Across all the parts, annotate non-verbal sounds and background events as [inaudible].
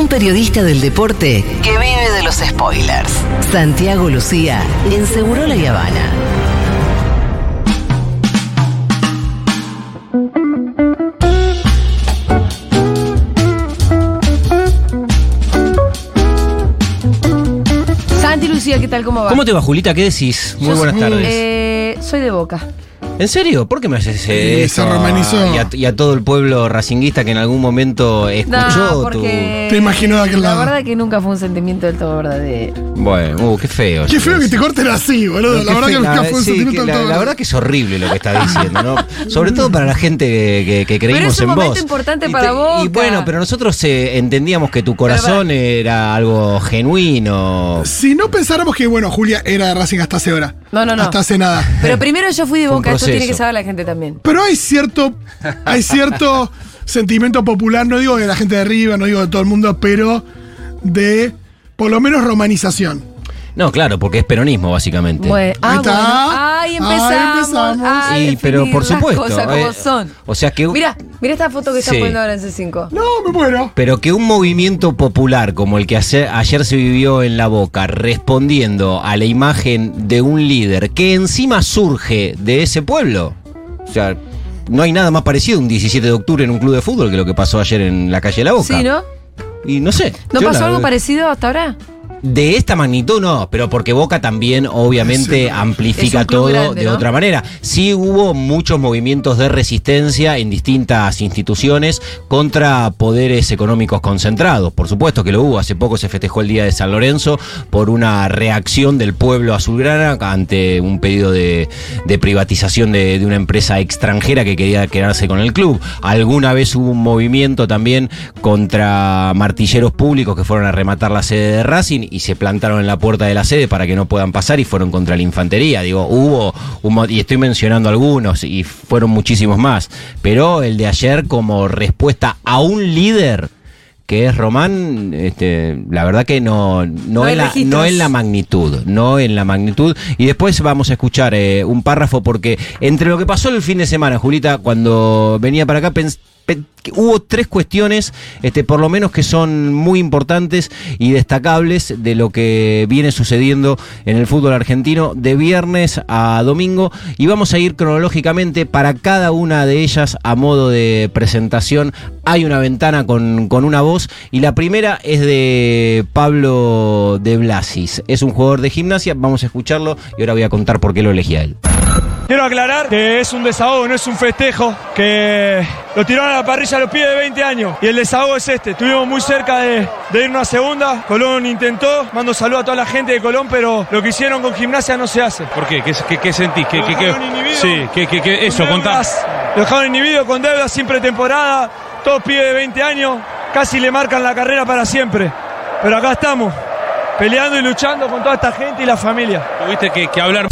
Un periodista del deporte que vive de los spoilers. Santiago Lucía en Seguro La Habana. Santi Lucía, ¿qué tal? ¿Cómo va? ¿Cómo te va, Julita? ¿Qué decís? Muy Yo buenas soy- tardes. eh, soy de Boca. ¿En serio? ¿Por qué me haces eso? se romanizó. Y a, y a todo el pueblo racinguista que en algún momento escuchó No, tu... Te imagino de aquel la lado. verdad que nunca fue un sentimiento del todo verdadero. Bueno, uh, qué feo. Qué feo que te te corten así, boludo. La verdad que nunca fue un sentimiento del la, todo. la verdad que es horrible lo que está diciendo, ¿no? Sobre todo para la gente que, que- que creímos es un en momento vos. importante Y para te- Boca. Y bueno, pero nosotros eh, entendíamos que tu corazón era algo genuino. Si no pensáramos que, bueno, Julia era de Racing hasta hace hora. No, no, no. Hasta hace nada. Pero primero yo fui de Boca, esto tiene que saber la gente también. Pero hay cierto, hay cierto sentimiento popular, no digo de la gente de arriba, no digo de todo el mundo, pero de por lo menos romanización. No, claro, porque es peronismo, básicamente. Bueno, ah, Ahí está. bueno. Ahí Ahí empezamos. empezamos. a Sí, pero por supuesto, Las cosas como eh, son. o sea que- Mira, mira esta foto que está Sí. poniendo ahora en C5. No, me muero. Pero que un movimiento popular como el que hace- ayer se vivió en La Boca, respondiendo a la imagen de un líder que encima surge de ese pueblo. O sea, no hay nada más parecido un 17 de octubre en un club de fútbol que lo que pasó ayer en la calle La Boca. Sí, ¿no? Y no sé. ¿No pasó la- algo parecido hasta ahora? De esta magnitud no, pero porque Boca también obviamente Sí. amplifica todo grande, de ¿no? otra manera. Sí hubo muchos movimientos de resistencia en distintas instituciones contra poderes económicos concentrados. Por supuesto que lo hubo. Hace poco se festejó el Día de San Lorenzo por una reacción del pueblo azulgrana ante un pedido de, de privatización de, de una empresa extranjera que quería quedarse con el club. Alguna vez hubo un movimiento también contra martilleros públicos que fueron a rematar la sede de Racing y se plantaron en la puerta de la sede para que no puedan pasar y fueron contra la infantería. Digo, hubo, un y estoy mencionando algunos y fueron muchísimos más. Pero el de ayer como respuesta a un líder que es Román, este, la verdad que no, no, en la, no en la magnitud, no en la magnitud. Y después vamos a escuchar eh, un párrafo porque entre lo que pasó el fin de semana, Julita, cuando venía para acá, pens- pe- que hubo tres cuestiones, este, por lo menos que son muy importantes y destacables de lo que viene sucediendo en el fútbol argentino de viernes a domingo. Y vamos a ir cronológicamente para cada una de ellas a modo de presentación. Hay una ventana con, con una voz y la primera es de Pablo de Blasis. Es un jugador de gimnasia, vamos a escucharlo y ahora voy a contar por qué lo elegí a él. Quiero aclarar que es un desahogo, no es un festejo, que lo tiraron a la parrilla a los pies de 20 años. Y el desahogo es este. Estuvimos muy cerca de, de irnos a segunda. Colón intentó, mando saludo a toda la gente de Colón, pero lo que hicieron con gimnasia no se hace. ¿Por qué? ¿Qué, qué, qué sentís? ¿Qué, qué, qué-. Sí, ¿qué, eso, Con contá. deudas, Lo dejaron inhibido con deudas sin pretemporada, todos pibes de 20 años, casi le marcan la carrera para siempre. Pero acá estamos, peleando y luchando con toda esta gente y la familia. Tuviste que, que hablar.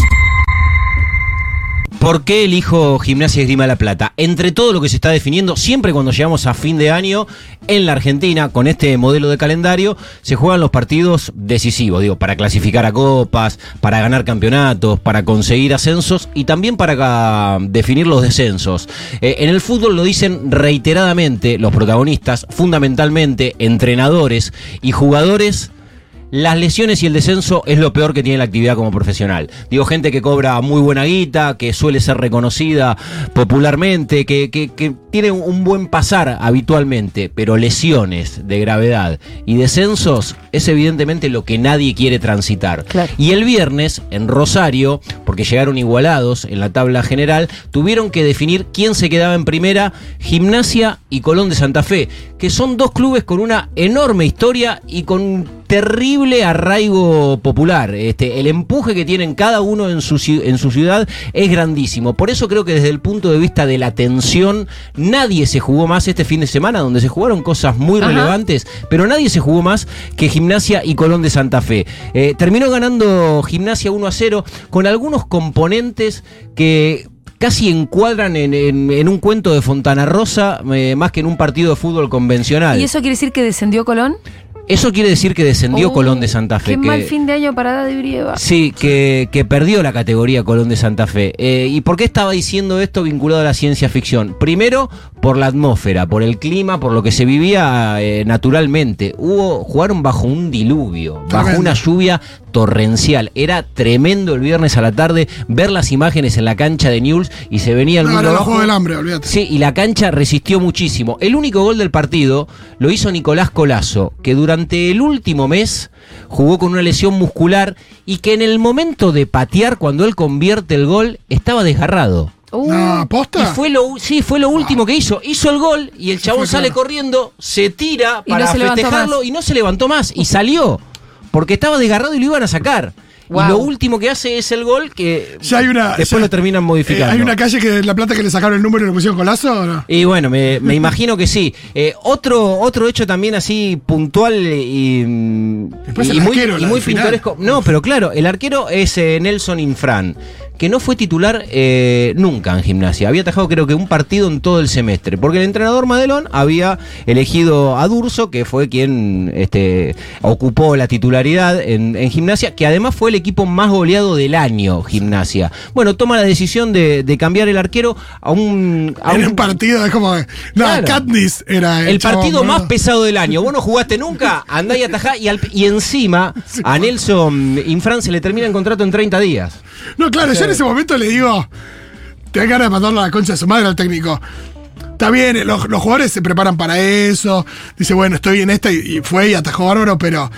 ¿Por qué elijo Gimnasia Esgrima La Plata? Entre todo lo que se está definiendo, siempre cuando llegamos a fin de año en la Argentina, con este modelo de calendario, se juegan los partidos decisivos, digo, para clasificar a copas, para ganar campeonatos, para conseguir ascensos y también para definir los descensos. Eh, en el fútbol lo dicen reiteradamente los protagonistas, fundamentalmente entrenadores y jugadores. Las lesiones y el descenso es lo peor que tiene la actividad como profesional. Digo, gente que cobra muy buena guita, que suele ser reconocida popularmente, que, que- que tiene un- buen pasar habitualmente, pero lesiones de gravedad y descensos es evidentemente lo que nadie quiere transitar. Claro. Y el viernes, en Rosario, porque llegaron igualados en la tabla general, tuvieron que definir quién se quedaba en primera, Gimnasia y Colón de Santa Fe, que son dos clubes con una enorme historia y con un terrible arraigo popular. Este, el empuje que tienen cada uno en su, ci- en su ciudad es grandísimo. Por eso creo que desde el punto de vista de la tensión, nadie se jugó más este fin de semana, donde se jugaron cosas muy Ajá. relevantes, pero nadie se jugó más que Gimnasia y Colón de Santa Fe. Eh, terminó ganando Gimnasia 1 a 0 con algunos componentes que casi encuadran en, en- en un cuento de Fontana Rosa eh, más que en un partido de fútbol convencional. ¿Y eso quiere decir que descendió Colón? Eso quiere decir que descendió Oh, Colón de Santa Fe. Qué que- mal fin de año para Dadi Brieva. Sí, que, que perdió la categoría Colón de Santa Fe. Eh, ¿Y por qué estaba diciendo esto vinculado a la ciencia ficción? Primero, por la atmósfera, por el clima, por lo que se vivía eh, naturalmente. Hubo, jugaron bajo un diluvio, bajo una lluvia torrencial. Era tremendo el viernes a la tarde ver las imágenes en la cancha de Newell's y se venía el No, mundo era del hambre, olvídate. Sí, y la cancha resistió muchísimo. El único gol del partido lo hizo Nicolás Colazo, que durante el último mes jugó con una lesión muscular y que en el momento de patear, cuando él convierte el gol, estaba desgarrado. Uh, No, Y ¿posta? fue lo, sí, fue lo último que hizo. Hizo el gol y el chabón sale claro. corriendo, se tira Y no para se levantó festejarlo y no se levantó más. Y salió. Porque estaba desgarrado y lo iban a sacar. Wow. Y lo último que hace es el gol que Ya hay una. después ya- lo terminan eh, modificando. ¿Hay una calle que La Plata que le sacaron el número y le pusieron colazo o no? Y bueno, me, me imagino que sí. Eh, otro, otro hecho también así puntual y, muy, y pintoresco. No, pero claro, el arquero es eh, Nelson Infran, que no fue titular eh, nunca en gimnasia. Había atajado creo que un partido en todo el semestre, porque el entrenador Madelón había elegido a Durso, que fue quien este, ocupó la titularidad en, en gimnasia, que además fue el equipo más goleado del año, gimnasia. Bueno, toma la decisión de, de cambiar el arquero a un... a En un- un partido es como. No, Claro. Katniss era el. el chabón, partido más pesado del año. Vos no jugaste nunca, andá y atajá. Y, al- y encima [laughs] a Nelson Infran se le termina el contrato en 30 días. No, claro, yo en ese momento le digo. Te da ganas de mandarlo a la concha de su madre al técnico. Está bien, los, los jugadores se preparan para eso. Dice, bueno, estoy en esta y, y fue y atajó bárbaro, pero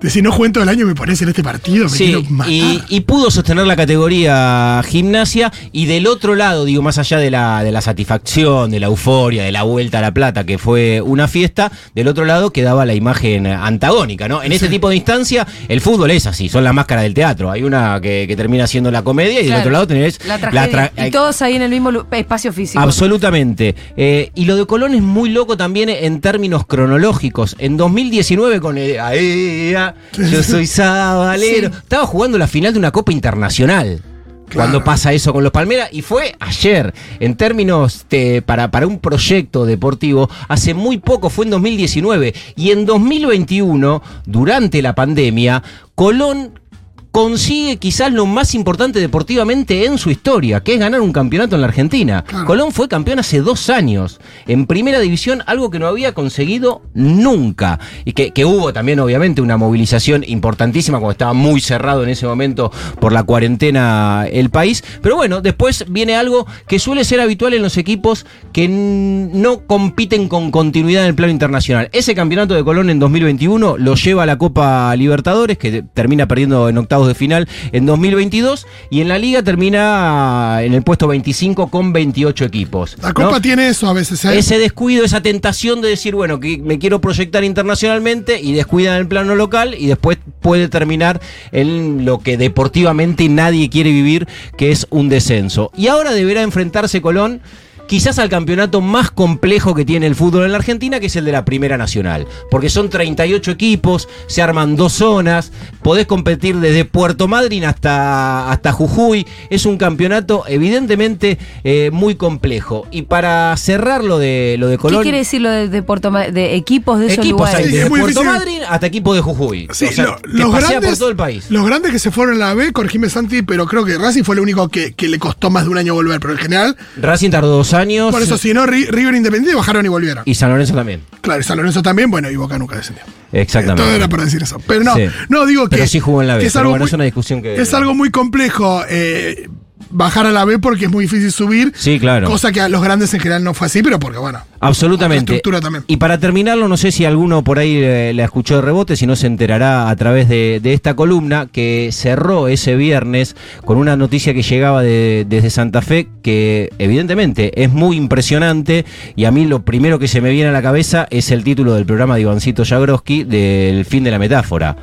decir, no juego todo el año me pones en este partido, me quiero Sí, matar. y, y pudo sostener la categoría gimnasia. Y del otro lado, digo, más allá de la, de la satisfacción, de la euforia, de la vuelta a la plata, que fue una fiesta, del otro lado quedaba la imagen antagónica, ¿no? En ese tipo de instancia, el fútbol es así, son la máscara del teatro. Hay una que, que termina siendo la comedia y del otro lado tenés la tragedia. tra- y todos ahí en el mismo espacio físico. Absolutamente. Eh, y lo de Colón es muy loco también en términos cronológicos. En 2019 con el "Aea, [laughs] Yo soy sabalero. Sí. Estaba jugando la final de una Copa Internacional. Claro. Cuando pasa eso con los Palmeras, y fue ayer, en términos de- para, para un proyecto deportivo, hace muy poco, fue en 2019, y en 2021, durante la pandemia, Colón consigue quizás lo más importante deportivamente en su historia, que es ganar un campeonato en la Argentina. Claro. Colón fue campeón hace dos años en primera división, algo que no había conseguido nunca. Y que, que hubo también, obviamente, una movilización importantísima cuando estaba muy cerrado en ese momento por la cuarentena el país. Pero bueno, después viene algo que suele ser habitual en los equipos que no compiten con continuidad en el plano internacional. Ese campeonato de Colón en 2021 lo lleva a la Copa Libertadores, que termina perdiendo en octavos de final en 2022, y en la liga termina en el puesto 25 con 28 equipos. La ¿no? Copa tiene eso a veces, ¿eh? Ese descuido, esa tentación de decir, bueno, que me quiero proyectar internacionalmente y descuida en el plano local y después puede terminar en lo que deportivamente nadie quiere vivir, que es un descenso. Y ahora deberá enfrentarse Colón quizás al campeonato más complejo que tiene el fútbol en la Argentina, que es el de la Primera Nacional. Porque son 38 equipos, se arman dos zonas, podés competir desde Puerto Madryn hasta, hasta Jujuy. Es un campeonato evidentemente eh, muy complejo. Y para cerrar lo de, lo de ¿Qué Colón... quiere decir lo de, de Puerto Ma- de equipos de esos Equipos hay lugares? Sí, desde es muy Puerto. Madryn hasta equipos de Jujuy. Sí, o sea, lo- que los, grandes, por todo el país. los grandes que se fueron en la B, corregime Santi, pero creo que Racing fue el único que, que le costó más de un año volver. Pero en general, Racing tardó dos años. Por eso, si no, Ri- River Independiente bajaron y volvieron. Y San Lorenzo también. Claro, y San Lorenzo también, bueno, y Boca nunca descendió. Exactamente. Todo era para decir eso. Pero no, Sí. no digo que. Pero sí jugó en la B, que es algo bueno, muy- es una discusión que- Es algo muy complejo eh, bajar a la B porque es muy difícil subir. Sí, claro. Cosa que a los grandes en general no fue así, pero porque, bueno. Absolutamente. Estructura también. Y para terminarlo, no sé si alguno por ahí eh, la escuchó de rebote, si no se enterará a través de, de esta columna que cerró ese viernes con una noticia que llegaba de- desde Santa Fe que evidentemente es muy impresionante y a mí lo primero que se me viene a la cabeza es el título del programa de Ivancito Jagroski del fin de la metáfora.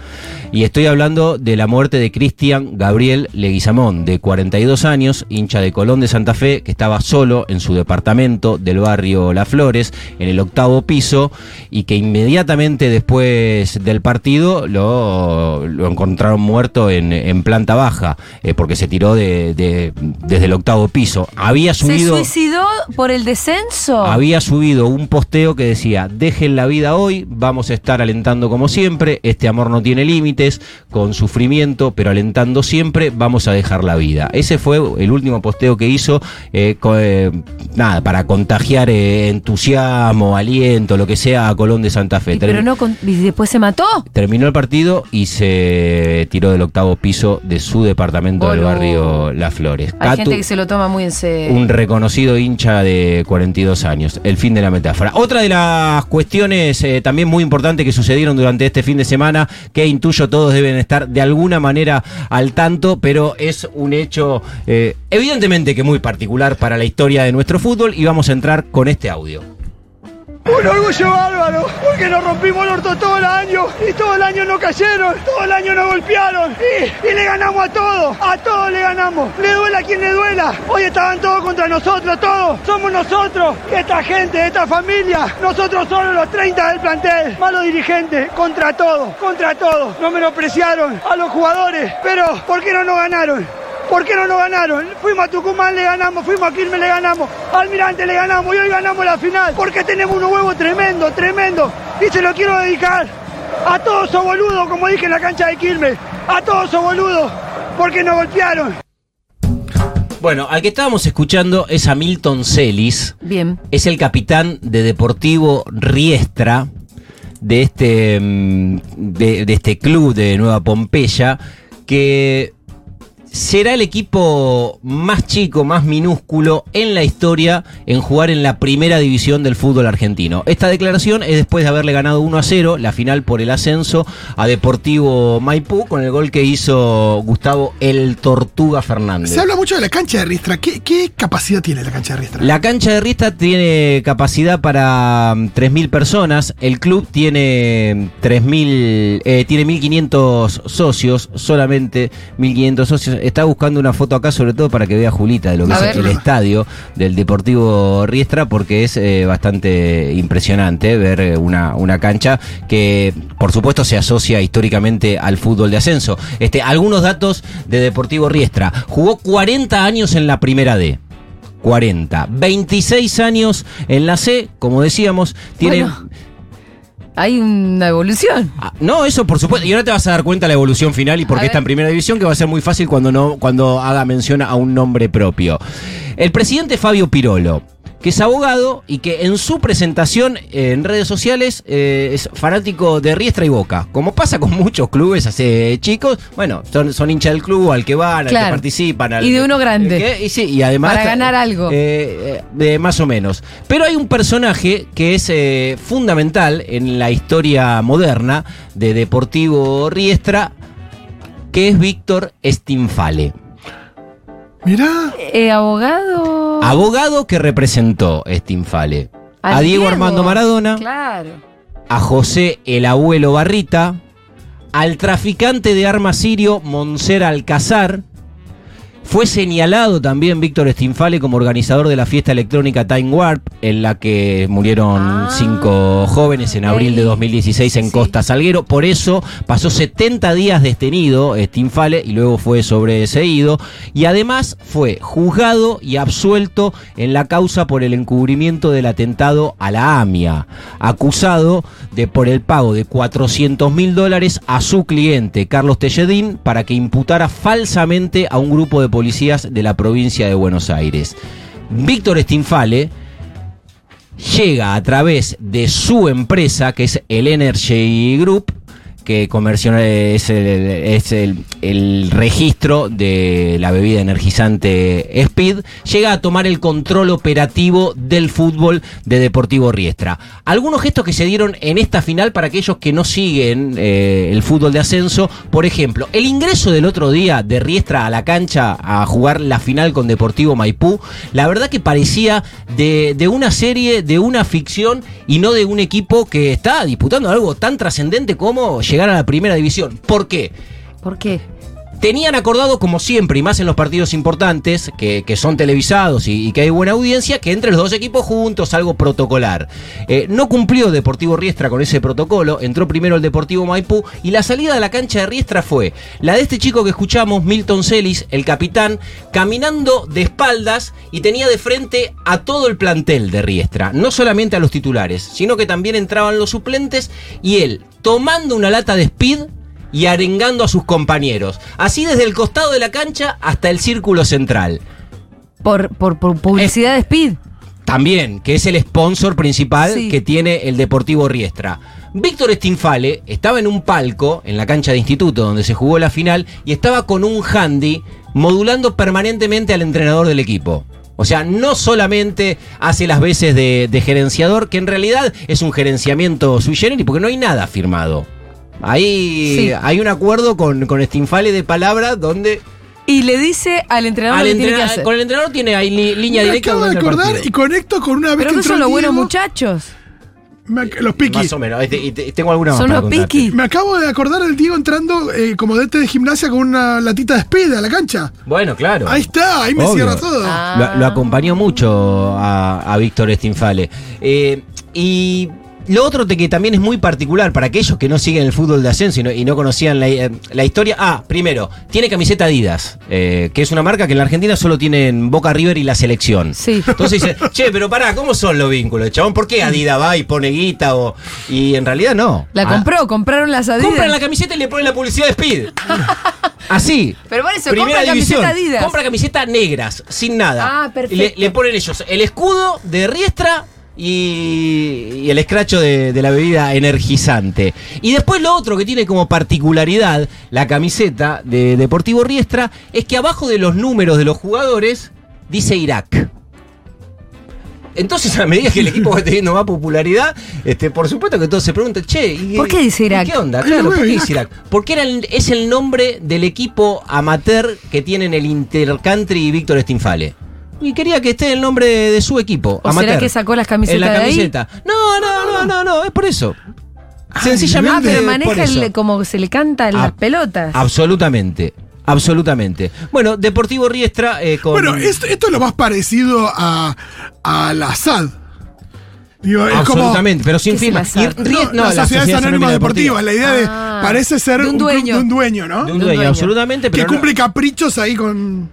Y estoy hablando de la muerte de Cristian Gabriel Leguizamón, de 42 años, hincha de Colón de Santa Fe, que estaba solo en su departamento del barrio Las Flores, en el octavo piso, y que inmediatamente después del partido lo, lo encontraron muerto en, en planta baja, eh, porque se tiró de, de- desde el octavo piso. Había ¿Se subido... suicidó por el descenso? Había subido un posteo que decía, dejen la vida hoy, vamos a estar alentando como siempre, este amor no tiene límites, con sufrimiento, pero alentando siempre, vamos a dejar la vida. Ese fue el último posteo que hizo, eh, eh, nada, para contagiar eh, entusiasmo, aliento, lo que sea a Colón de Santa Fe. Y pero no con- ¿y después se mató. Terminó el partido y se tiró del octavo piso de su departamento del barrio Las Flores. Hay Catu, gente que se lo toma muy en serio. un reconocido hincha de 42 años. El fin de la metáfora. Otra de las cuestiones también muy importantes que sucedieron durante este fin de semana, que intuyo todos deben estar de alguna manera al tanto, pero es un hecho eh, evidentemente que muy particular para la historia de nuestro fútbol y vamos a entrar con este audio. Un orgullo bárbaro, porque nos rompimos el orto todo el año y todo el año no cayeron, todo el año nos golpearon y, y le ganamos a todos, a todos le ganamos. Le duela a quien le duela. Hoy estaban todos contra nosotros, todos. Somos nosotros, esta gente, esta familia. Nosotros somos los 30 del plantel, malos dirigentes, contra todos, contra todos. No menospreciaron a los jugadores, pero ¿por qué no nos ganaron? ¿Por qué no nos ganaron? Fuimos a Tucumán, le ganamos, fuimos a Quilmes, le ganamos, Almirante le ganamos y hoy ganamos la final. Porque tenemos unos huevos tremendo, tremendo. Y se lo quiero dedicar a todos esos boludos, como dije en la cancha de Quilmes. A todos esos boludos, porque nos golpearon. Bueno, al que estábamos escuchando es a Milton Celis. Bien. es el capitán de Deportivo Riestra, de este, mm, de, de este club de Nueva Pompeya, que será el equipo más chico, más minúsculo en la historia en jugar en la primera división del fútbol argentino. Esta declaración es después de haberle ganado 1 a 0 la final por el ascenso a Deportivo Maipú con el gol que hizo Gustavo El Tortuga Fernández. Se habla mucho de la cancha de Ristra. ¿Qué, qué capacidad tiene la cancha de Ristra? La cancha de Riesta tiene capacidad para mm, 3.000 personas. El club tiene 3.000, eh, tiene 1.500 socios, solamente 1.500 socios. Está buscando una foto acá, sobre todo para que vea Julita de lo que A es ver. el estadio del Deportivo Riestra, porque es eh, bastante impresionante ver eh, una, una cancha que, por supuesto, se asocia históricamente al fútbol de ascenso. Este, algunos datos de Deportivo Riestra. Jugó 40 años en la primera D. 40. 26 años en la C, como decíamos, tiene... Bueno. Hay una evolución. Ah, No, eso por supuesto. Y ahora te vas a dar cuenta la evolución final y por A qué está en primera división, que va a ser muy fácil cuando no, cuando haga mención a un nombre propio. El presidente Fabio Pirolo, que es abogado y que en su presentación eh, en redes sociales eh, es fanático de Riestra y Boca. Como pasa con muchos clubes hace chicos, bueno, son, son hinchas del club, al que van, al que participan. Al Y de uno grande. que- y, sí, y además. Para ganar algo. eh, eh, de más o menos. Pero hay un personaje que es eh, fundamental en la historia moderna de Deportivo Riestra, que es Víctor Stinfale. Mirá. Eh, abogado. Abogado que representó Stinfale. Al A Diego Armando Maradona, Claro. a José el abuelo Barrita, al traficante de armas sirio Monser Alcazar. Fue señalado también Víctor Stinfale como organizador de la fiesta electrónica Time Warp, en la que murieron Ah. cinco jóvenes en abril de Ey. 2016 en Sí. Costa Salguero. Por eso pasó 70 días detenido Stinfale y luego fue sobreseído. Y además fue juzgado y absuelto en la causa por el encubrimiento del atentado a la AMIA, acusado de por el pago de 400 mil dólares a su cliente, Carlos Telledín, para que imputara falsamente a un grupo de policías de la provincia de Buenos Aires. Víctor Stinfale llega a través de su empresa, que es el Energy Group, que comercial es, el, registro de la bebida energizante Speed, llega a tomar el control operativo del fútbol de Deportivo Riestra. Algunos gestos que se dieron en esta final para aquellos que no siguen eh, el fútbol de ascenso, por ejemplo, el ingreso del otro día de Riestra a la cancha a jugar la final con Deportivo Maipú, la verdad que parecía de, de una serie, de una ficción y no de un equipo que está disputando algo tan trascendente como llegar a la primera división. ¿Por qué? ¿Por qué? Tenían acordado, como siempre, y más en los partidos importantes, que, son televisados y, y que hay buena audiencia, que entre los dos equipos juntos, algo protocolar. Eh, no cumplió Deportivo Riestra con ese protocolo, entró primero el Deportivo Maipú, y la salida de la cancha de Riestra fue la de este chico que escuchamos, Milton Celis, el capitán, caminando de espaldas y tenía de frente a todo el plantel de Riestra, no solamente a los titulares, sino que también entraban los suplentes, y él, tomando una lata de speed, y arengando a sus compañeros. Así desde el costado de la cancha hasta el círculo central. Por, por, por publicidad de Speed. También, que es el sponsor principal Sí. que tiene el Deportivo Riestra. Víctor Stinfale estaba en un palco en la cancha de instituto donde se jugó la final y estaba con un handy modulando permanentemente al entrenador del equipo. O sea, no solamente hace las veces de, de gerenciador, que en realidad es un gerenciamiento sui generis porque no hay nada firmado. Ahí Sí. hay un acuerdo con, con Stinfale de palabra donde Y le dice al entrenador al lo que tiene que entrena- hacer. con el entrenador tiene ahí li- línea Me directa. acabo de acordar y conecto con una vez Pero que no entró son los buenos muchachos. me los piquis. Más o menos. Este- y tengo alguna más Son para los contarte. piquis. Me acabo de acordar del Diego entrando eh, como DT de gimnasia con una latita de speed a la cancha. Bueno, claro. Ahí está, ahí me cierra todo. Ah. Lo, lo acompañó mucho a, a Víctor Stinfale. Eh, y lo otro que también es muy particular para aquellos que no siguen el fútbol de ascenso y no, y no conocían la, eh, la historia. Ah, primero, tiene camiseta Adidas, eh, que es una marca que en la Argentina solo tienen Boca River y la selección. Sí. Entonces dice, [laughs] che, pero pará, ¿cómo son los vínculos, chabón? ¿Por qué Adidas va y pone guita? O, y en realidad no. La Ah, compró, compraron las Adidas. Compran la camiseta y le ponen la publicidad de Speed. [laughs] Así. Pero por eso, Primera compra división. camiseta Adidas. Compra camisetas negras, sin nada. Ah, perfecto. Y le, le ponen ellos el escudo de Riestra y, y el escracho de, de la bebida energizante. Y después lo otro que tiene como particularidad la camiseta de Deportivo Riestra es que abajo de los números de los jugadores dice Irak. Entonces, a medida que el equipo va teniendo más popularidad, este, por supuesto que todos se preguntan, che, ¿y, ¿Por qué dice Irak? ¿Qué onda? Claro, ¿por qué dice Irak? Porque era el- es el nombre del equipo amateur que tienen el Intercountry y Víctor Stinfale. Y quería que esté el nombre de, de su equipo. ¿O amateur, será que sacó las camisetas en la de ahí? camiseta. No, no, no, no, no, es por eso. Ah, Sencillamente. pero por maneja el, como se le canta las Ah, pelotas. Absolutamente. Absolutamente. Bueno, Deportivo Riestra eh, con. Bueno, esto, esto es lo más parecido a, a la SAD. Digo, es como. Absolutamente, pero sin ¿Qué es firma. la Ries- No, las sociedades anónimas deportivas, la idea de. Ah, parece ser de un dueño. de un dueño, ¿no? De un dueño, absolutamente, que pero no- cumple caprichos ahí con.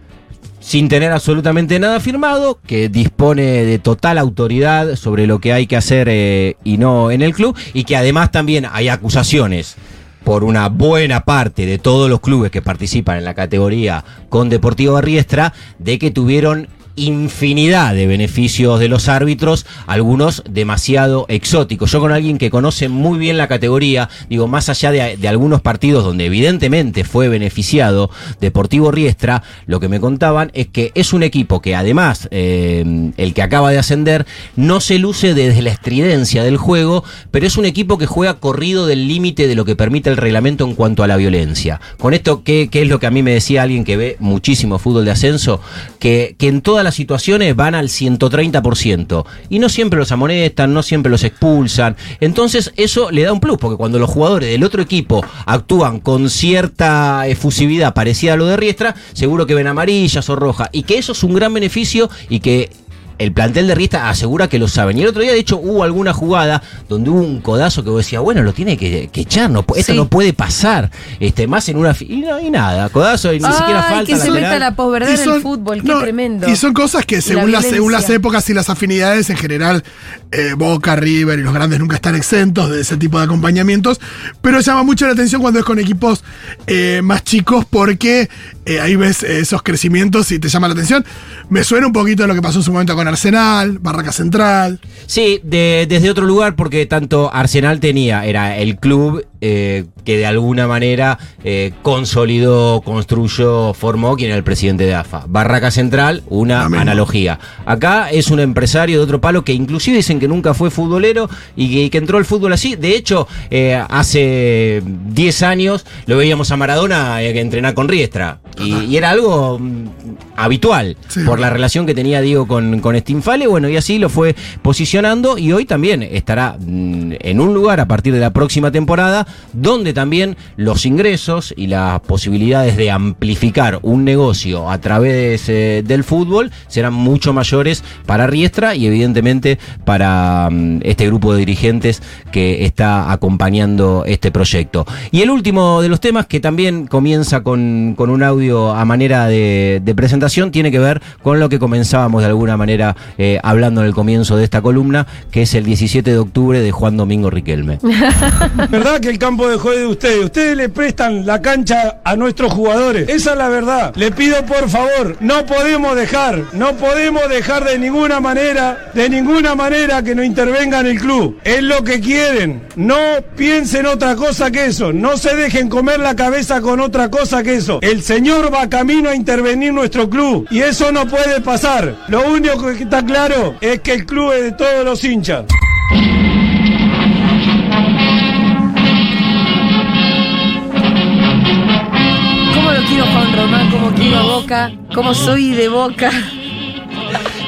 Sin tener absolutamente nada firmado, que dispone de total autoridad sobre lo que hay que hacer eh, y no en el club, y que además también hay acusaciones por una buena parte de todos los clubes que participan en la categoría con Deportivo Barriestra, de que tuvieron infinidad de beneficios de los árbitros, algunos demasiado exóticos. Yo con alguien que conoce muy bien la categoría, digo, más allá de, algunos partidos donde evidentemente fue beneficiado Deportivo Riestra, lo que me contaban es que es un equipo que además, eh, el que acaba de ascender, no se luce desde la estridencia del juego, pero es un equipo que juega corrido del límite de lo que permite el reglamento en cuanto a la violencia. Con esto, ¿qué, qué es lo que a mí me decía alguien que ve muchísimo fútbol de ascenso? Que, que en todas las situaciones van al 130%. Y no siempre los amonestan, no siempre los expulsan. Entonces eso le da un plus, porque cuando los jugadores del otro equipo actúan con cierta efusividad parecida a lo de Riestra, seguro que ven amarillas o rojas. Y que eso es un gran beneficio y que el plantel de Riestra asegura que lo saben. Y el otro día, de hecho, hubo alguna jugada donde hubo un codazo que vos decías, bueno, lo tiene que, que echar, no, esto Sí. no puede pasar. Este, más en una... Y, no, y nada, codazo, y ni siquiera falta que se lateral. meta la posverdad Y en son- el fútbol, qué no, tremendo. Y son cosas que la según, las, según las épocas y las afinidades, en general, eh, Boca, River y los grandes nunca están exentos de ese tipo de acompañamientos. Pero llama mucho la atención cuando es con equipos eh, más chicos porque eh, ahí ves eh, esos crecimientos y te llama la atención. Me suena un poquito lo que pasó en su momento con Arsenal, Barraca Central. Sí, de- desde otro lugar, porque tanto Arsenal tenía, era el club eh, que de alguna manera eh, consolidó, construyó, formó quien era el presidente de AFA. Barraca Central, una analogía. Acá es un empresario de otro palo que inclusive dicen que nunca fue futbolero y que, que entró al fútbol así. De hecho, eh, hace 10 años lo veíamos a Maradona entrenar con Riestra. Y, y era algo mm, habitual Sí. por la relación que tenía Diego con, con Stinfale, bueno, y así lo fue posicionando y hoy también estará mm, en un lugar a partir de la próxima temporada donde también los ingresos y las posibilidades de amplificar un negocio a través eh, del fútbol serán mucho mayores para Riestra y evidentemente para mm, este grupo de dirigentes que está acompañando este proyecto. Y el último de los temas que también comienza con, con un audio a manera de, de presentación tiene que ver con lo que comenzábamos de alguna manera eh, hablando en el comienzo de esta columna, que es el 17 de octubre de Juan Domingo Riquelme. [laughs] ¿Verdad que el campo de juego de ustedes. Ustedes le prestan la cancha a nuestros jugadores. Esa es la verdad. Le pido por favor, no podemos dejar, no podemos dejar de ninguna manera, de ninguna manera que no intervenga en el club. Es lo que quieren. No piensen otra cosa que eso. No se dejen comer la cabeza con otra cosa que eso. El señor va camino a intervenir en nuestro club y eso no puede pasar. Lo único que está claro es que el club es de todos los hinchas. Román? ¿Cómo quiero Boca? ¿Cómo soy de Boca?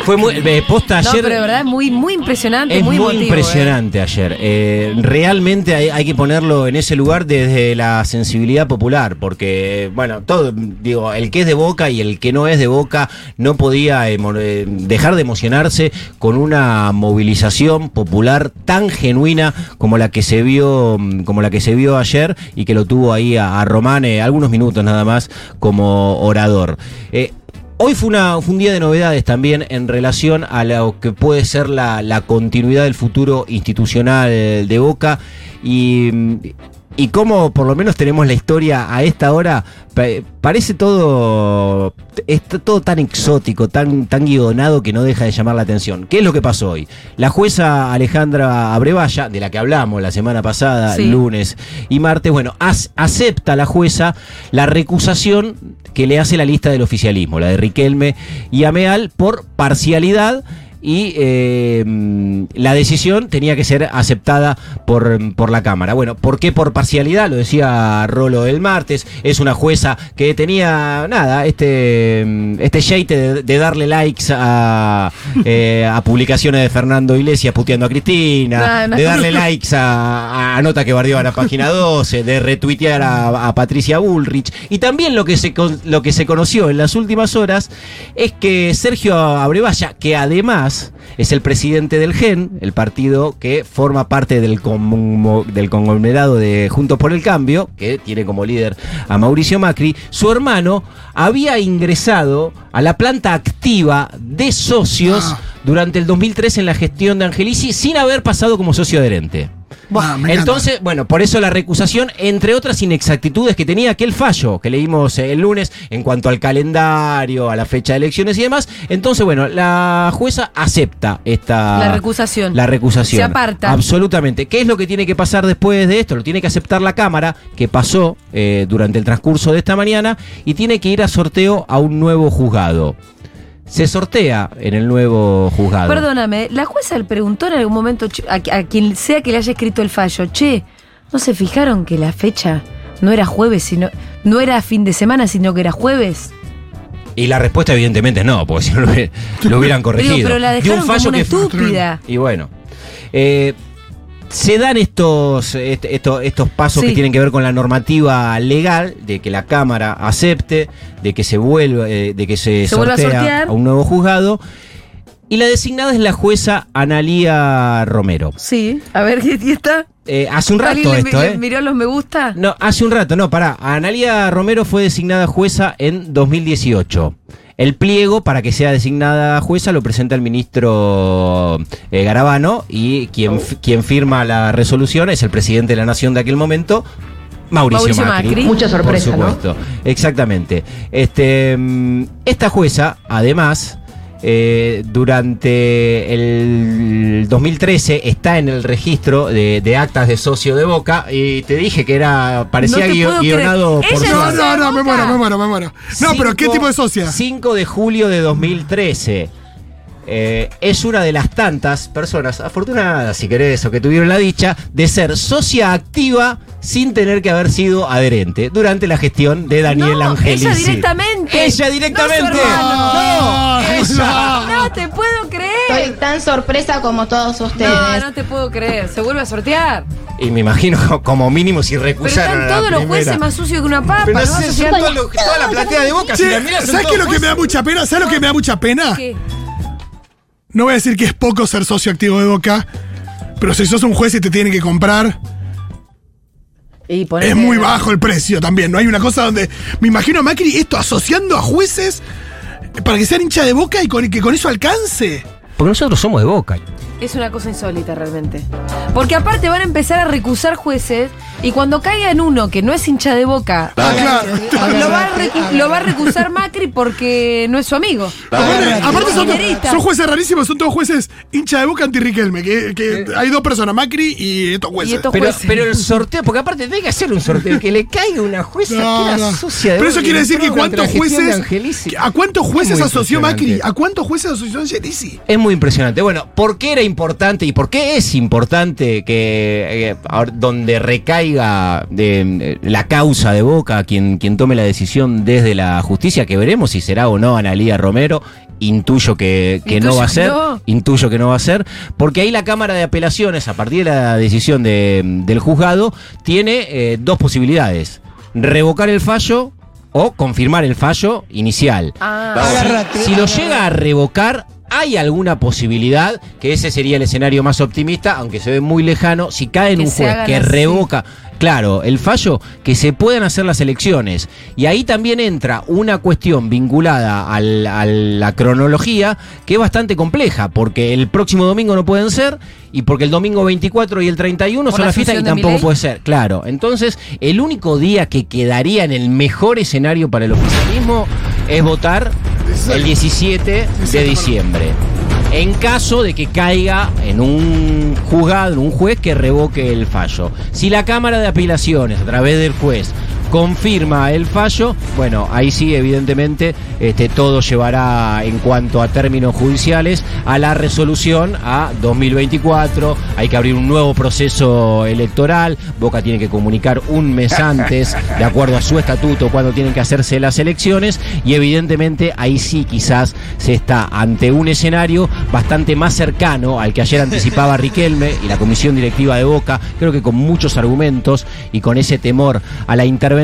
Fue muy. eh, posta No, ayer. pero de verdad, muy, muy impresionante, Es muy, muy, emotivo, impresionante ayer. Eh, realmente hay, hay que ponerlo en ese lugar desde la sensibilidad popular, porque, bueno, todo, digo, el que es de Boca y el que no es de Boca no podía eh, dejar de emocionarse con una movilización popular tan genuina como la que se vio, mm, como la que se vio ayer y que lo tuvo ahí a, a Román eh, algunos minutos nada más como orador. Hoy fue, una, fue un día de novedades también en relación a lo que puede ser la, la continuidad del futuro institucional de Boca y, y cómo por lo menos tenemos la historia a esta hora. pa- Parece todo, está todo tan exótico, tan, tan guionado que no deja de llamar la atención. ¿Qué es lo que pasó hoy? La jueza Alejandra Abrevaya, de la que hablamos la semana pasada, Sí. lunes y martes, bueno, acepta la jueza la recusación que le hace la lista del oficialismo, la de Riquelme y Ameal, por parcialidad. Y eh, la decisión tenía que ser aceptada por, por la Cámara. Bueno, ¿por qué por parcialidad? Lo decía Rolo el martes. Es una jueza que tenía, nada, este, este sheite de, de darle likes a, eh, a publicaciones de Fernando Iglesias puteando a Cristina, No, no. de darle likes a, a nota que bardeó a la página 12, de retuitear a, a Patricia Bullrich. Y también lo que, se, lo que se conoció en las últimas horas es que Sergio Abrevaya, que además es el presidente del GEN, el partido que forma parte del, del conglomerado de Juntos por el Cambio, que tiene como líder a Mauricio Macri, su hermano había ingresado a la planta activa de socios Ah. durante el 2003 en la gestión de Angelici sin haber pasado como socio adherente. Entonces, bueno, por eso la recusación, entre otras inexactitudes que tenía aquel fallo que leímos eh, el lunes en cuanto al calendario, a la fecha de elecciones y demás. Entonces, bueno, la jueza acepta esta. La recusación. La recusación. Se aparta. Absolutamente. ¿Qué es lo que tiene que pasar después de esto? Lo tiene que aceptar la Cámara, que pasó eh, durante el transcurso de esta mañana, y tiene que ir a sorteo a un nuevo juzgado. Se sortea en el nuevo juzgado. Perdóname, la jueza le preguntó en algún momento a, a quien sea que le haya escrito el fallo, che, ¿no se fijaron que la fecha no era jueves, sino no era fin de semana, sino que era jueves? Y la respuesta evidentemente es no, porque si no lo, hubiera- lo hubieran corregido. Digo, pero la De un dejaron como una que- estúpida. Y bueno. eh, se dan estos, est- estos, estos pasos Sí. que tienen que ver con la normativa legal, de que la Cámara acepte, de que se vuelva, eh, de que se, Se a sortear. a un nuevo juzgado. Y la designada es la jueza Analía Romero. Sí, a ver, [laughs] ¿qué está? Eh, hace un rato ¿Alguien le- esto, ¿eh? miró los me gusta? No, hace un rato, no, pará. Analia Romero fue designada jueza en 2018. El pliego para que sea designada jueza lo presenta el ministro eh, Garabano y quien, f- quien firma la resolución es el presidente de la nación de aquel momento, Mauricio, Mauricio Macri. Macri. Mucha sorpresa, Por supuesto. Exactamente. Este, mm, esta jueza, además, eh, durante el 2013 está en el registro de, de actas de socio de Boca y te dije que era parecía No guio- guionado por No, no, no, me muero, me muero, me muero. No, pero ¿qué Cinco- tipo de socia? 5 de julio de 2013. Eh, es una de las tantas personas afortunadas, si querés, o que tuvieron la dicha de ser socia activa sin tener que haber sido adherente durante la gestión de Daniel No, Angelici. ella directamente. Ella directamente. No. No, ella. No te puedo creer. Estoy tan sorpresa como todos ustedes. No, no te puedo creer. Se vuelve a sortear. Y me imagino [laughs] como mínimo si Pero recusaron están a la todos los jueces más sucios que una papa. Pero ¿no? sé, toda la platea de boca. Si son ¿Sabes qué es lo que me da mucha pena? ¿Sabes lo que me da mucha pena? ¿Qué? No voy a decir que es poco ser socio activo de Boca, pero si sos un juez y te tienen que comprar, Y es muy bajo el precio también. No hay una cosa donde. Me imagino a Macri esto asociando a jueces para que sean hincha de Boca y con, que con eso alcance. Porque nosotros somos de Boca. Es una cosa insólita realmente. Porque aparte van a empezar a recusar jueces y cuando caiga en uno que no es hincha de boca, Ah, claro. [laughs] lo, va a recu- lo va a recusar Macri porque no es su amigo. Aparte, aparte son, jueces rarísimos, son todos jueces hincha de boca anti-Riquelme. Que, que hay dos personas, Macri y estos jueces. Y estos Pero, jueces. pero el sorteo, porque aparte tiene que hacer un sorteo, que le caiga una jueza No, que era no. sucia de Pero eso quiere decir que cuántos jueces. ¿A cuántos jueces asoció Macri? ¿A cuántos jueces asoció Angelici? Es muy impresionante. Bueno, ¿por qué era importante y por qué es importante que eh, donde recaiga de, eh, la causa de Boca quien, quien tome la decisión desde la justicia, que veremos si será o no Analía Romero? Intuyo que, que no va a ser. no. Intuyo que no va a ser. Porque ahí la Cámara de Apelaciones, a partir de la decisión de- del juzgado, tiene eh, dos posibilidades. Revocar el fallo o confirmar el fallo inicial. Ah, Si, si lo llega a revocar, ¿hay alguna posibilidad que ese sería el escenario más optimista, aunque se ve muy lejano, si cae en Que un juez que así. revoca, claro, el fallo, que se puedan hacer las elecciones? Y ahí también entra una cuestión vinculada al- a la cronología que es bastante compleja, porque el próximo domingo no pueden ser y porque el domingo 24 y el 31 ¿Por son la las fiestas y tampoco puede ser. Claro, entonces el único día que quedaría en el mejor escenario para el oficialismo es votar el 17 de diciembre. En caso de que caiga en un juzgado, en un juez que revoque el fallo. Si la Cámara de Apelaciones, a través del juez, confirma el fallo, bueno, ahí sí, evidentemente, este, todo llevará en cuanto a términos judiciales a la resolución a 2024. Hay que abrir un nuevo proceso electoral. Boca tiene que comunicar un mes [laughs] antes, de acuerdo a su estatuto, cuando tienen que hacerse las elecciones. Y evidentemente ahí sí quizás se está ante un escenario bastante más cercano al que ayer anticipaba [laughs] Riquelme y la comisión directiva de Boca, creo que con muchos argumentos y con ese temor a la intervención,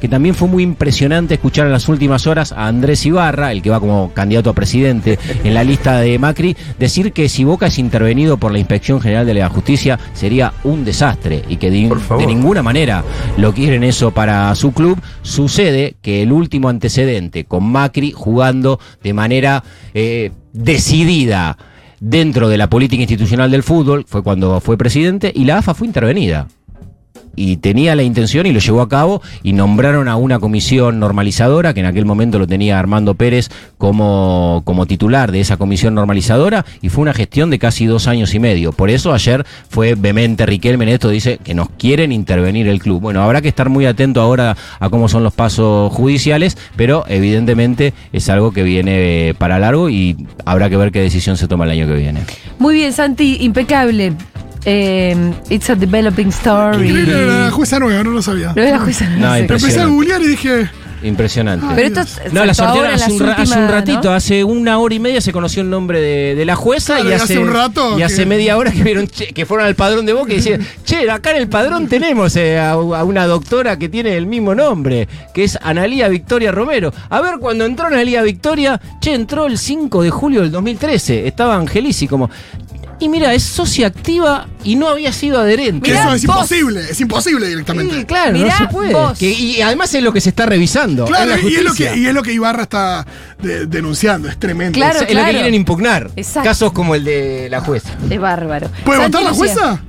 que también fue muy impresionante escuchar en las últimas horas a Andrés Ibarra, el que va como candidato a presidente en la lista de Macri, decir que si Boca es intervenido por la Inspección General de la Justicia sería un desastre y que de, de ninguna manera lo quieren eso para su club. Sucede que el último antecedente con Macri jugando de manera eh, decidida dentro de la política institucional del fútbol fue cuando fue presidente y la AFA fue intervenida y tenía la intención y lo llevó a cabo y nombraron a una comisión normalizadora que en aquel momento lo tenía Armando Pérez como, como titular de esa comisión normalizadora y fue una gestión de casi dos años y medio. Por eso ayer fue vehemente Riquelme en esto, dice que nos quieren intervenir el club. Bueno, habrá que estar muy atento ahora a cómo son los pasos judiciales, pero evidentemente es algo que viene eh, para largo y habrá que ver qué decisión se toma el año que viene. Muy bien, Santi, impecable. Eh, it's a developing story. Increíble, era la jueza nueva, no lo sabía. Lo de la jueza no No, sé. Pero empecé a googlear y dije. Impresionante. Pero esto es- No, la saltó sortearon ahora en hace, las un, ra- hace un últimas, ratito, ¿no? hace una hora y media se conoció el nombre de, de la jueza Claro, y y hace, hace un rato y hace que- media hora que vieron che, que fueron al padrón de Boca y decían, [laughs] che, acá en el padrón tenemos eh, a, a una doctora que tiene el mismo nombre, que es Analía Victoria Romero. A ver, cuando entró Analía Victoria, che, entró el 5 de julio del 2013, estaba Angelici como... Y mira, es socia activa y no había sido adherente. Que Mirá, eso es vos. imposible, es imposible directamente. Sí, claro, Mirá no se puede. Que- y además es lo que se está revisando. Claro, y es, lo que, y es lo que Ibarra está de- denunciando, es tremendo. Claro, es, es lo que quieren impugnar. Exacto. Casos como el de la jueza. Es bárbaro. ¿Puede Santi votar la Lucía. jueza?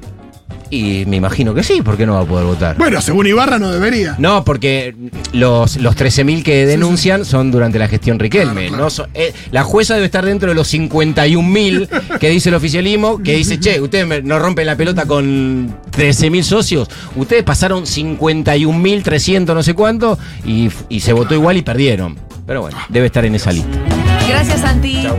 Y me imagino que sí, ¿por qué no va a poder votar? Bueno, según Ibarra no debería. No, porque los, los 13.000 que denuncian son durante la gestión Riquelme. Claro, claro. No son- eh, la jueza debe estar dentro de los 51.000 que dice el oficialismo, que dice, che, ustedes nos rompen la pelota con 13.000 socios, ustedes pasaron 51.300 no sé cuánto y, y se votó igual y perdieron. Pero bueno, debe estar en esa lista. Gracias, Santi. Chau.